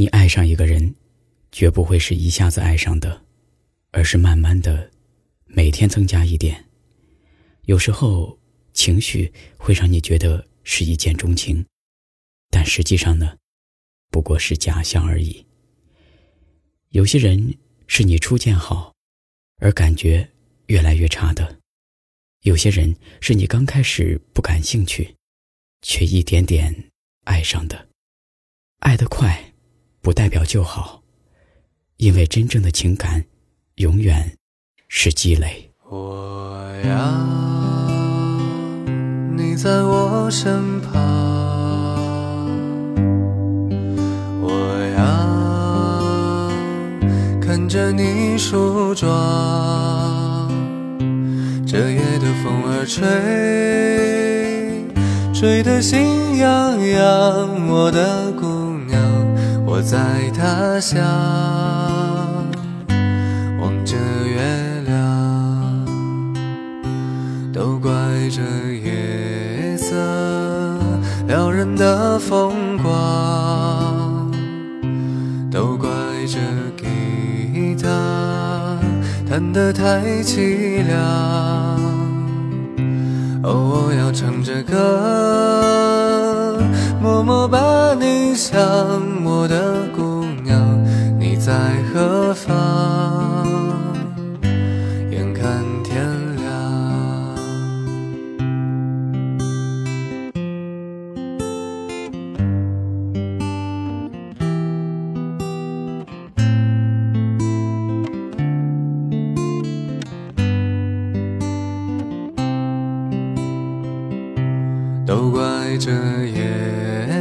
你爱上一个人，绝不会是一下子爱上的，而是慢慢的，每天增加一点。有时候情绪会让你觉得是一见钟情，但实际上呢，不过是假象而已。有些人是你初见好，而感觉越来越差的；有些人是你刚开始不感兴趣，却一点点爱上的。爱得快，不代表就好，因为真正的情感，永远是积累。我要你在我身旁，我要看着你梳妆，这夜的风儿吹，吹得心痒痒，我的姑娘，我在他乡望着月亮，都怪这夜色撩人的风光，都怪这吉他弹得太凄凉。哦，我要唱着歌，默默把你想，我的姑娘，你在何方？眼看天亮。都怪这夜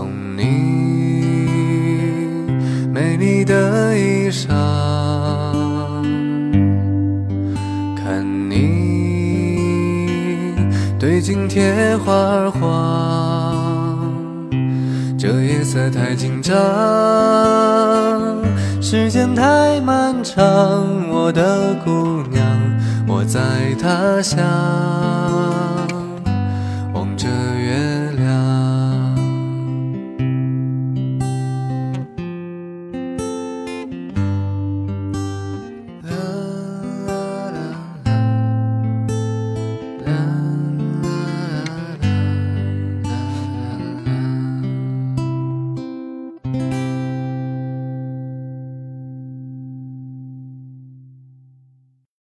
送你美丽的衣裳，看你对镜贴花黄，这夜色太紧张，时间太漫长，我的姑娘。我在他乡。